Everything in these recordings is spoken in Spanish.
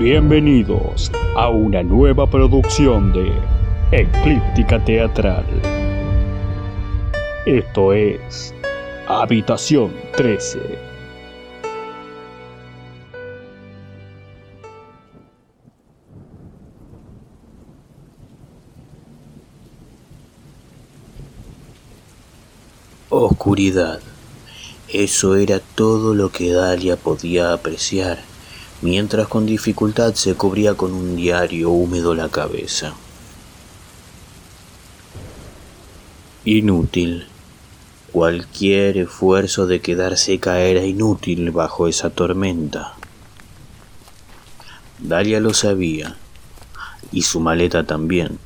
Bienvenidos a una nueva producción de Eclíptica Teatral. Esto es Habitación 13. Oscuridad. Eso era todo lo que Dalia podía apreciar, mientras con dificultad se cubría con un diario húmedo la cabeza. Inútil. Cualquier esfuerzo de quedarse seca era inútil bajo esa tormenta. Dalia lo sabía, y su maleta también.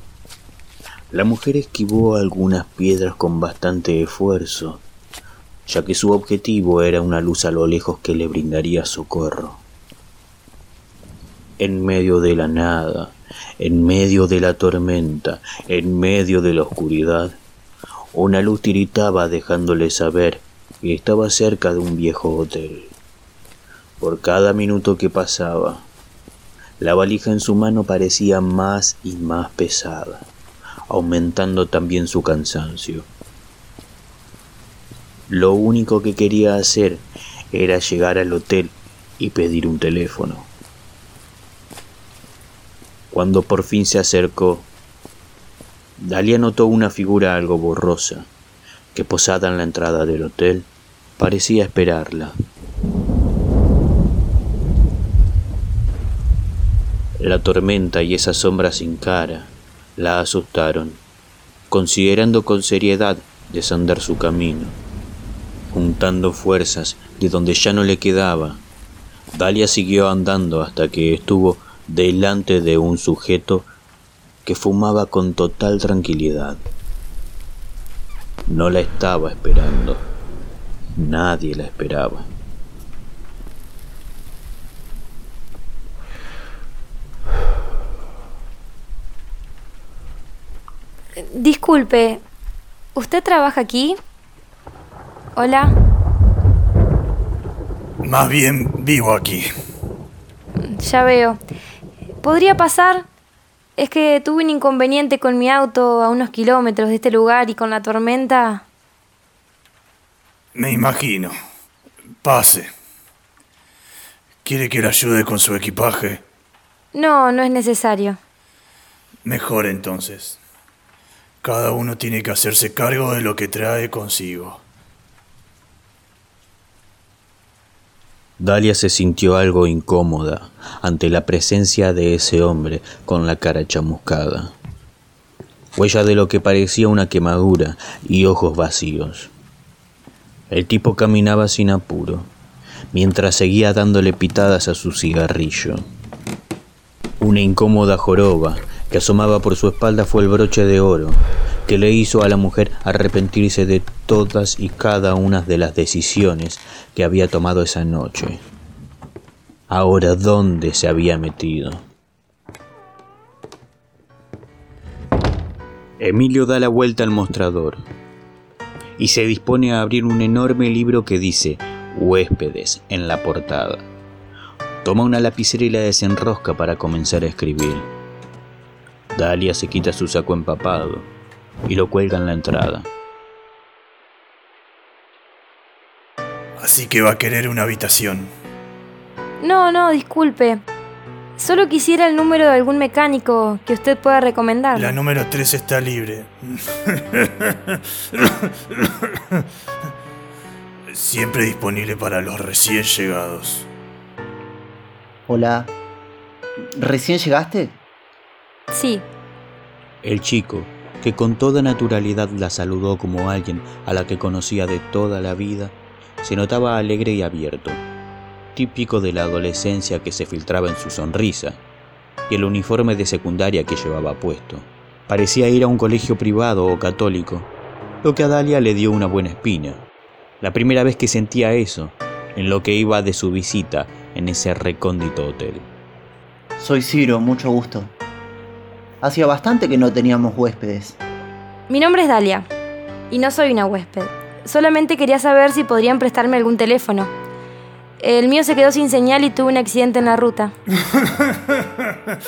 La mujer esquivó algunas piedras con bastante esfuerzo, ya que su objetivo era una luz a lo lejos que le brindaría socorro. En medio de la nada, en medio de la tormenta, en medio de la oscuridad, una luz tiritaba dejándole saber que estaba cerca de un viejo hotel. Por cada minuto que pasaba, la valija en su mano parecía más y más pesada, aumentando también su cansancio. Lo único que quería hacer era llegar al hotel y pedir un teléfono. Cuando por fin se acercó, Dalia notó una figura algo borrosa, que posada en la entrada del hotel, parecía esperarla. La tormenta y esa sombra sin cara la asustaron, considerando con seriedad desandar su camino. Juntando fuerzas de donde ya no le quedaba, Dalia siguió andando hasta que estuvo delante de un sujeto que fumaba con total tranquilidad. No la estaba esperando. Nadie la esperaba. Disculpe, ¿usted trabaja aquí? Hola. Más bien vivo aquí. Ya veo. ¿Podría pasar? Es que tuve un inconveniente con mi auto a unos kilómetros de este lugar y con la tormenta. Me imagino. Pase. ¿Quiere que le ayude con su equipaje? No, no es necesario. Mejor entonces. Cada uno tiene que hacerse cargo de lo que trae consigo. Dalia se sintió algo incómoda ante la presencia de ese hombre con la cara chamuscada, huella de lo que parecía una quemadura y ojos vacíos. El tipo caminaba sin apuro, mientras seguía dándole pitadas a su cigarrillo. Una incómoda joroba que asomaba por su espalda fue el broche de oro que le hizo a la mujer arrepentirse de todas y cada una de las decisiones que había tomado esa noche. Ahora, ¿dónde se había metido? Emilio da la vuelta al mostrador y se dispone a abrir un enorme libro que dice Huéspedes en la portada. Toma una lapicera y la desenrosca para comenzar a escribir. Dalia se quita su saco empapado y lo cuelga en la entrada. Así que va a querer una habitación. No, no, disculpe. Solo quisiera el número de algún mecánico que usted pueda recomendar. La número 3 está libre. Siempre disponible para los recién llegados. Hola. ¿Recién llegaste? Sí. El chico, que con toda naturalidad la saludó como alguien a la que conocía de toda la vida, se notaba alegre y abierto, típico de la adolescencia que se filtraba en su sonrisa y el uniforme de secundaria que llevaba puesto. Parecía ir a un colegio privado o católico, lo que a Dalia le dio una buena espina. La primera vez que sentía eso, en lo que iba de su visita en ese recóndito hotel. Soy Ciro, mucho gusto. Hacía bastante que no teníamos huéspedes. Mi nombre es Dalia y no soy una huésped. Solamente quería saber si podrían prestarme algún teléfono. El mío se quedó sin señal y tuve un accidente en la ruta.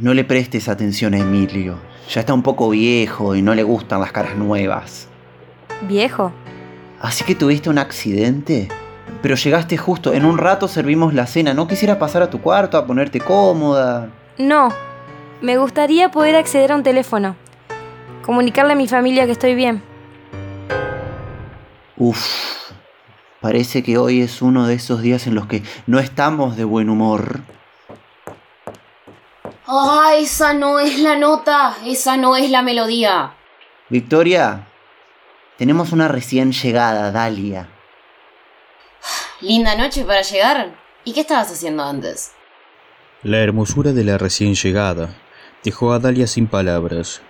No le prestes atención a Emilio. Ya está un poco viejo y no le gustan las caras nuevas. ¿Viejo? Así que tuviste un accidente. Pero llegaste justo. En un rato servimos la cena. ¿No quisieras pasar a tu cuarto a ponerte cómoda? No. Me gustaría poder acceder a un teléfono. Comunicarle a mi familia que estoy bien. Uf. Parece que hoy es uno de esos días en los que no estamos de buen humor. ¡Ah, esa no es la nota! ¡Esa no es la melodía! Victoria, tenemos una recién llegada, Dalia. Linda noche para llegar. ¿Y qué estabas haciendo antes? La hermosura de la recién llegada dejó a Dalia sin palabras,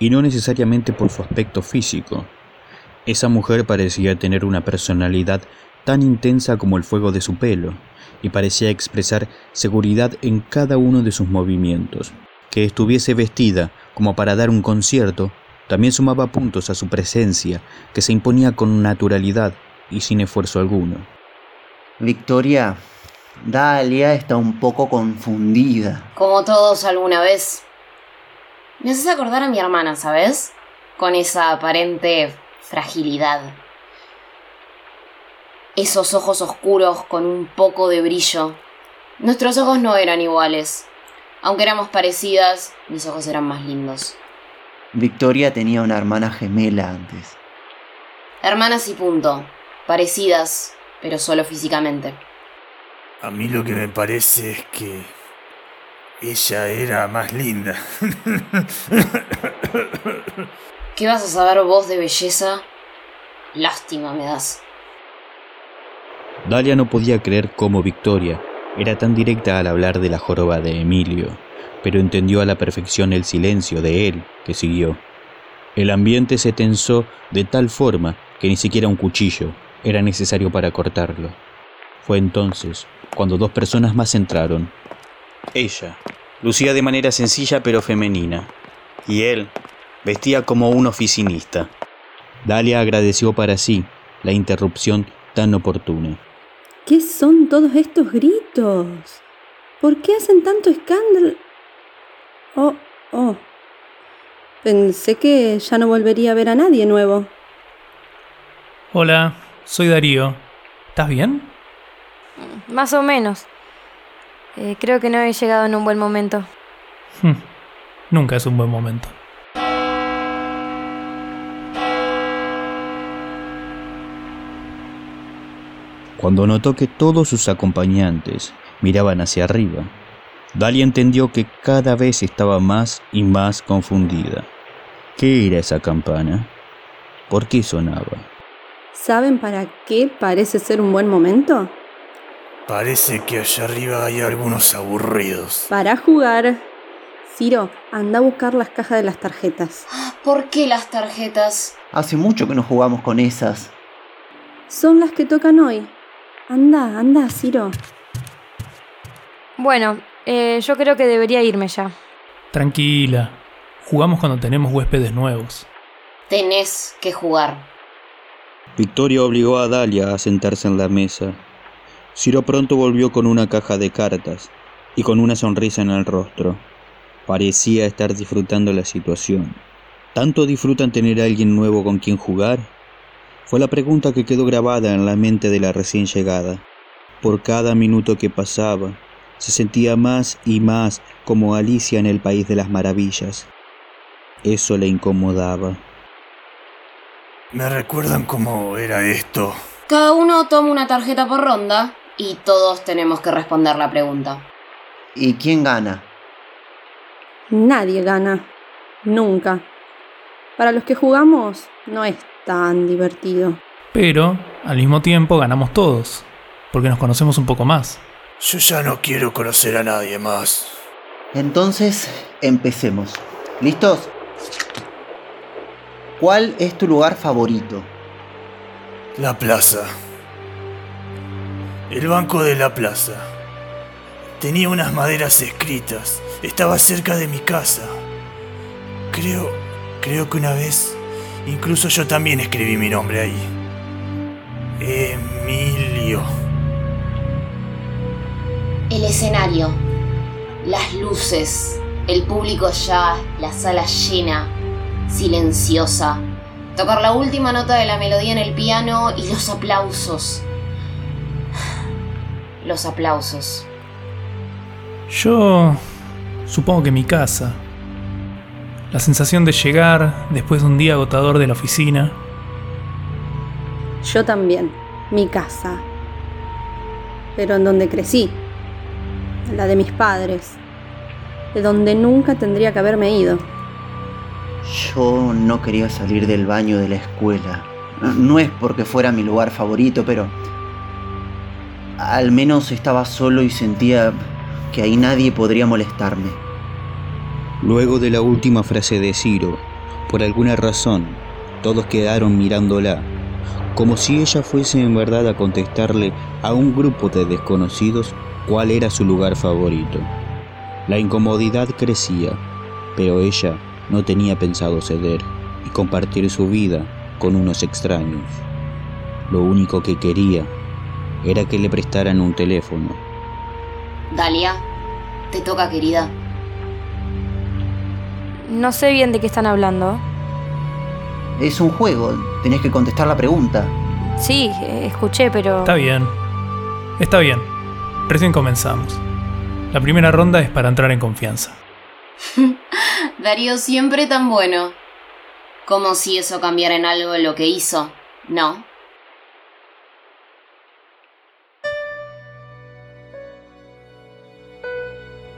y no necesariamente por su aspecto físico. Esa mujer parecía tener una personalidad tan intensa como el fuego de su pelo, y parecía expresar seguridad en cada uno de sus movimientos. Que estuviese vestida como para dar un concierto también sumaba puntos a su presencia, que se imponía con naturalidad y sin esfuerzo alguno. Victoria, Dalia está un poco confundida. Como todos alguna vez. Me haces acordar a mi hermana, ¿sabes? Con esa aparente fragilidad. Esos ojos oscuros con un poco de brillo. Nuestros ojos no eran iguales. Aunque éramos parecidas, mis ojos eran más lindos. Victoria tenía una hermana gemela antes. Hermanas y punto. Parecidas, pero solo físicamente. A mí lo que me parece es que ella era más linda. ¿Qué vas a saber vos de belleza? Lástima me das. Dalia no podía creer cómo Victoria era tan directa al hablar de la joroba de Emilio, pero entendió a la perfección el silencio de él que siguió. El ambiente se tensó de tal forma que ni siquiera un cuchillo era necesario para cortarlo. Fue entonces cuando dos personas más entraron. Ella lucía de manera sencilla pero femenina, y él vestía como un oficinista. Dalia agradeció para sí la interrupción tan oportuna. ¿Qué son todos estos gritos? ¿Por qué hacen tanto escándalo? Oh, oh. Pensé que ya no volvería a ver a nadie nuevo. Hola, soy Darío. ¿Estás bien? Más o menos. Eh, creo que no he llegado en un buen momento. Hm, Nunca es un buen momento. Cuando notó que todos sus acompañantes miraban hacia arriba, Dalia entendió que cada vez estaba más y más confundida. ¿Qué era esa campana? ¿Por qué sonaba? ¿Saben para qué parece ser un buen momento? Parece que allá arriba hay algunos aburridos. Para jugar. Ciro, anda a buscar las cajas de las tarjetas. ¿Por qué las tarjetas? Hace mucho que no jugamos con esas. Son las que tocan hoy. Anda, anda, Ciro. Bueno, eh, yo creo que debería irme ya. Tranquila. Jugamos cuando tenemos huéspedes nuevos. Tenés que jugar. Victoria obligó a Dalia a sentarse en la mesa. Ciro pronto volvió con una caja de cartas y con una sonrisa en el rostro. Parecía estar disfrutando la situación. ¿Tanto disfrutan tener a alguien nuevo con quien jugar? Fue la pregunta que quedó grabada en la mente de la recién llegada. Por cada minuto que pasaba, se sentía más y más como Alicia en el País de las Maravillas. Eso le incomodaba. ¿Me recuerdan cómo era esto? Cada uno toma una tarjeta por ronda y todos tenemos que responder la pregunta. ¿Y quién gana? Nadie gana. Nunca. Para los que jugamos, no es tan divertido. Pero, al mismo tiempo, ganamos todos, porque nos conocemos un poco más. Yo ya no quiero conocer a nadie más. Entonces, empecemos. ¿Listos? ¿Cuál es tu lugar favorito? La plaza. El banco de la plaza. Tenía unas maderas escritas. Estaba cerca de mi casa. Creo, creo que una vez, incluso yo también escribí mi nombre ahí. Emilio. El escenario, las luces, el público ya, la sala llena, silenciosa. Tocar la última nota de la melodía en el piano y los aplausos. Los aplausos. Yo supongo que mi casa. La sensación de llegar después de un día agotador de la oficina. Yo también, mi casa. Pero en donde crecí. La de mis padres. De donde nunca tendría que haberme ido. Yo no quería salir del baño de la escuela. No es porque fuera mi lugar favorito, pero al menos estaba solo y sentía que ahí nadie podría molestarme. Luego de la última frase de Ciro, por alguna razón, todos quedaron mirándola, como si ella fuese en verdad a contestarle a un grupo de desconocidos cuál era su lugar favorito. La incomodidad crecía, pero ella no tenía pensado ceder y compartir su vida con unos extraños. Lo único que quería era que le prestaran un teléfono. Dalia, te toca, querida. No sé bien de qué están hablando. Es un juego, tenés que contestar la pregunta. Sí, escuché, pero... Está bien. Está bien. Recién comenzamos. La primera ronda es para entrar en confianza. Darío siempre tan bueno. Como si eso cambiara en algo lo que hizo, ¿no?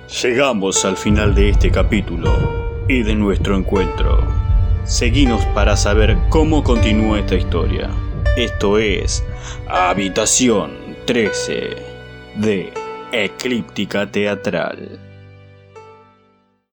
Llegamos al final de este capítulo y de nuestro encuentro. Seguinos para saber cómo continúa esta historia. Esto es Habitación 13 de Eclíptica Teatral.